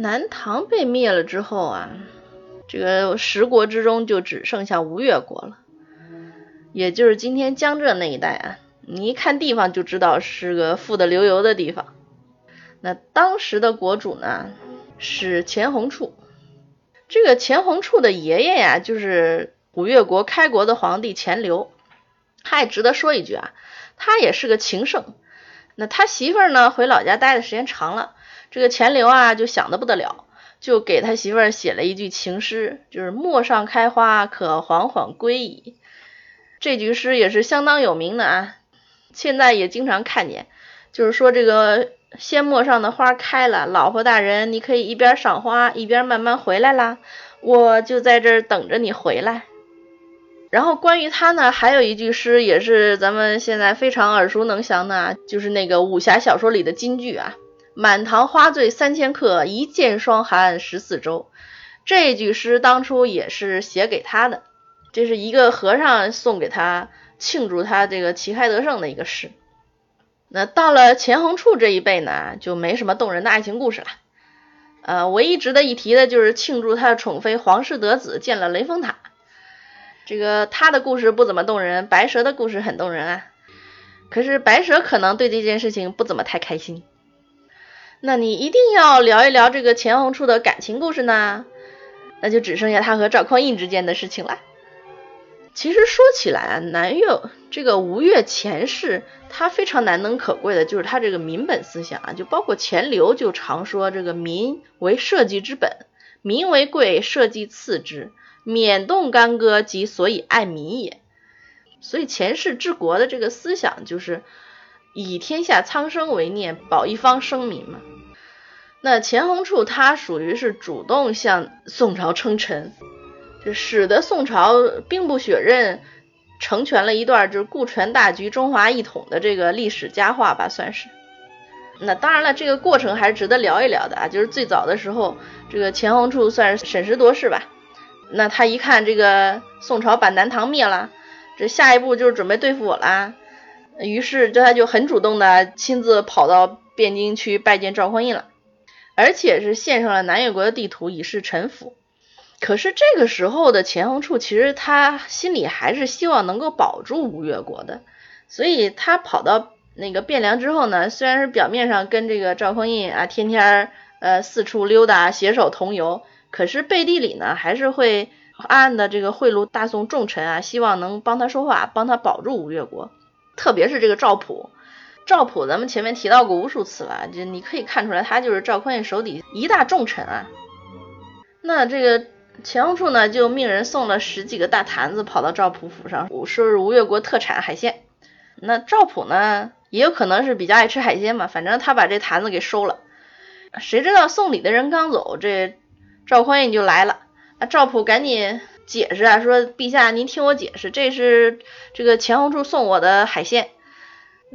南唐被灭了之后啊，这个十国之中就只剩下吴越国了，也就是今天江浙那一带啊。你一看地方就知道是个富得流油的地方。那当时的国主呢是钱弘处，这个钱弘处的爷爷呀就是吴越国开国的皇帝钱镠。他也值得说一句啊，他也是个情圣。那他媳妇儿呢回老家待的时间长了。这个钱镠啊，就想的不得了，就给他媳妇儿写了一句情诗，就是“陌上开花可缓缓归矣”。这句诗也是相当有名的啊，现在也经常看见，就是说这个仙陌上的花开了，老婆大人你可以一边赏花一边慢慢回来啦，我就在这儿等着你回来。然后关于他呢，还有一句诗也是咱们现在非常耳熟能详的，就是那个武侠小说里的金句啊。满堂花醉三千客，一剑霜寒十四州。这句诗当初也是写给他的，这是一个和尚送给他庆祝他这个旗开得胜的一个诗。那到了钱弘处这一辈呢，就没什么动人的爱情故事了。呃，唯一值得一提的就是庆祝他的宠妃皇室得子建了雷峰塔。这个他的故事不怎么动人，白蛇的故事很动人啊。可是白蛇可能对这件事情不怎么太开心。那你一定要聊一聊这个钱红处的感情故事呢？那就只剩下他和赵匡胤之间的事情了。其实说起来啊，南越这个吴越钱氏，他非常难能可贵的就是他这个民本思想啊，就包括钱镠就常说这个民为社稷之本，民为贵，社稷次之，免动干戈，即所以爱民也。所以钱氏治国的这个思想就是。以天下苍生为念，保一方生民嘛。那钱弘处他属于是主动向宋朝称臣，就使得宋朝兵不血刃，成全了一段就是顾全大局、中华一统的这个历史佳话吧，算是。那当然了，这个过程还是值得聊一聊的啊。就是最早的时候，这个钱弘处算是审时度势吧。那他一看这个宋朝把南唐灭了，这下一步就是准备对付我啦。于是，这他就很主动的亲自跑到汴京去拜见赵匡胤了，而且是献上了南越国的地图以示臣服。可是这个时候的钱弘处，其实他心里还是希望能够保住吴越国的，所以他跑到那个汴梁之后呢，虽然是表面上跟这个赵匡胤啊天天呃四处溜达，携手同游，可是背地里呢还是会暗暗的这个贿赂大宋重臣啊，希望能帮他说话，帮他保住吴越国。特别是这个赵普，赵普咱们前面提到过无数次了，就你可以看出来，他就是赵匡胤手底一大重臣啊。那这个钱弘处呢，就命人送了十几个大坛子跑到赵普府上，说是吴越国特产海鲜。那赵普呢，也有可能是比较爱吃海鲜嘛，反正他把这坛子给收了。谁知道送礼的人刚走，这赵匡胤就来了，啊，赵普赶紧。解释啊，说陛下您听我解释，这是这个钱弘处送我的海鲜。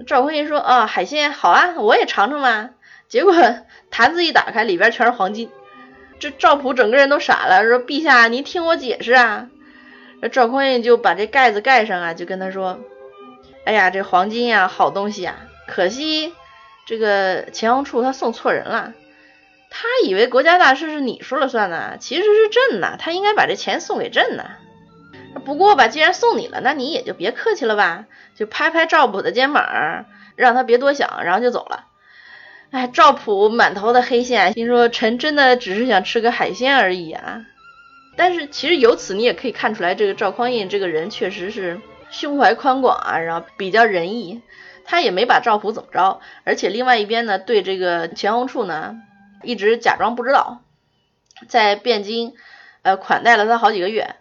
赵匡胤说啊，海鲜好啊，我也尝尝嘛。结果坛子一打开，里边全是黄金。这赵普整个人都傻了，说陛下您听我解释啊。赵匡胤就把这盖子盖上啊，就跟他说，哎呀，这黄金呀，好东西啊，可惜这个钱弘处他送错人了。他以为国家大事是你说了算呢，其实是朕呐，他应该把这钱送给朕呐。不过吧，既然送你了，那你也就别客气了吧，就拍拍赵普的肩膀，让他别多想，然后就走了。哎，赵普满头的黑线，心说臣真的只是想吃个海鲜而已啊。但是其实由此你也可以看出来，这个赵匡胤这个人确实是胸怀宽广啊，然后比较仁义，他也没把赵普怎么着，而且另外一边呢，对这个钱弘处呢。一直假装不知道，在汴京呃款待了他好几个月。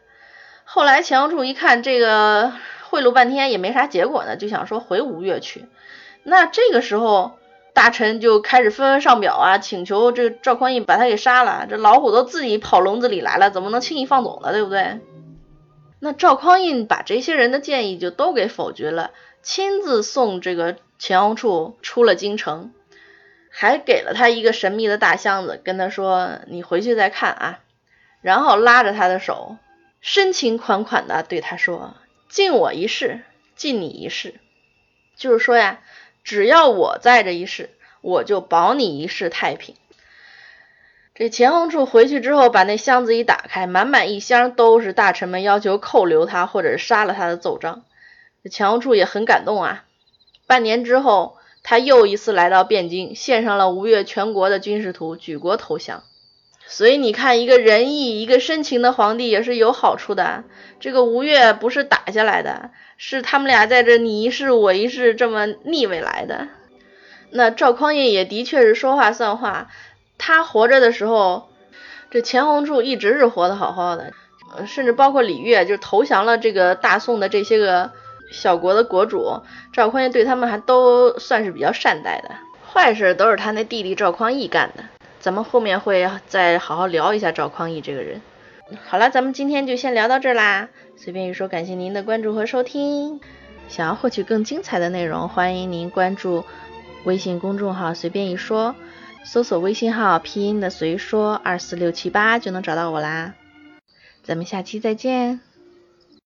后来钱弘处一看这个贿赂半天也没啥结果呢，就想说回吴越去。那这个时候大臣就开始纷纷上表啊，请求这赵匡胤把他给杀了。这老虎都自己跑笼子里来了，怎么能轻易放走呢？对不对？那赵匡胤把这些人的建议就都给否决了，亲自送这个钱弘处出了京城。还给了他一个神秘的大箱子，跟他说：“你回去再看啊。”然后拉着他的手，深情款款的对他说：“敬我一世，敬你一世。”就是说呀，只要我在这一世，我就保你一世太平。这钱弘处回去之后，把那箱子一打开，满满一箱都是大臣们要求扣留他或者是杀了他的奏章。这钱弘处也很感动啊。半年之后，他又一次来到汴京，献上了吴越全国的军事图，举国投降。所以你看，一个仁义、一个深情的皇帝也是有好处的。这个吴越不是打下来的，是他们俩在这你一世我一世这么逆位来的。那赵匡胤也的确是说话算话。他活着的时候，这钱弘处一直是活得好好的，甚至包括李傕，就投降了这个大宋的这些个小国的国主，赵匡胤对他们还都算是比较善待的。坏事都是他那弟弟赵匡义干的，咱们后面会再好好聊一下赵匡义这个人。好了，咱们今天就先聊到这儿啦。随便一说，感谢您的关注和收听。想要获取更精彩的内容，欢迎您关注微信公众号“随便一说”。搜索微信号拼音的随说二四六七八就能找到我啦，咱们下期再见。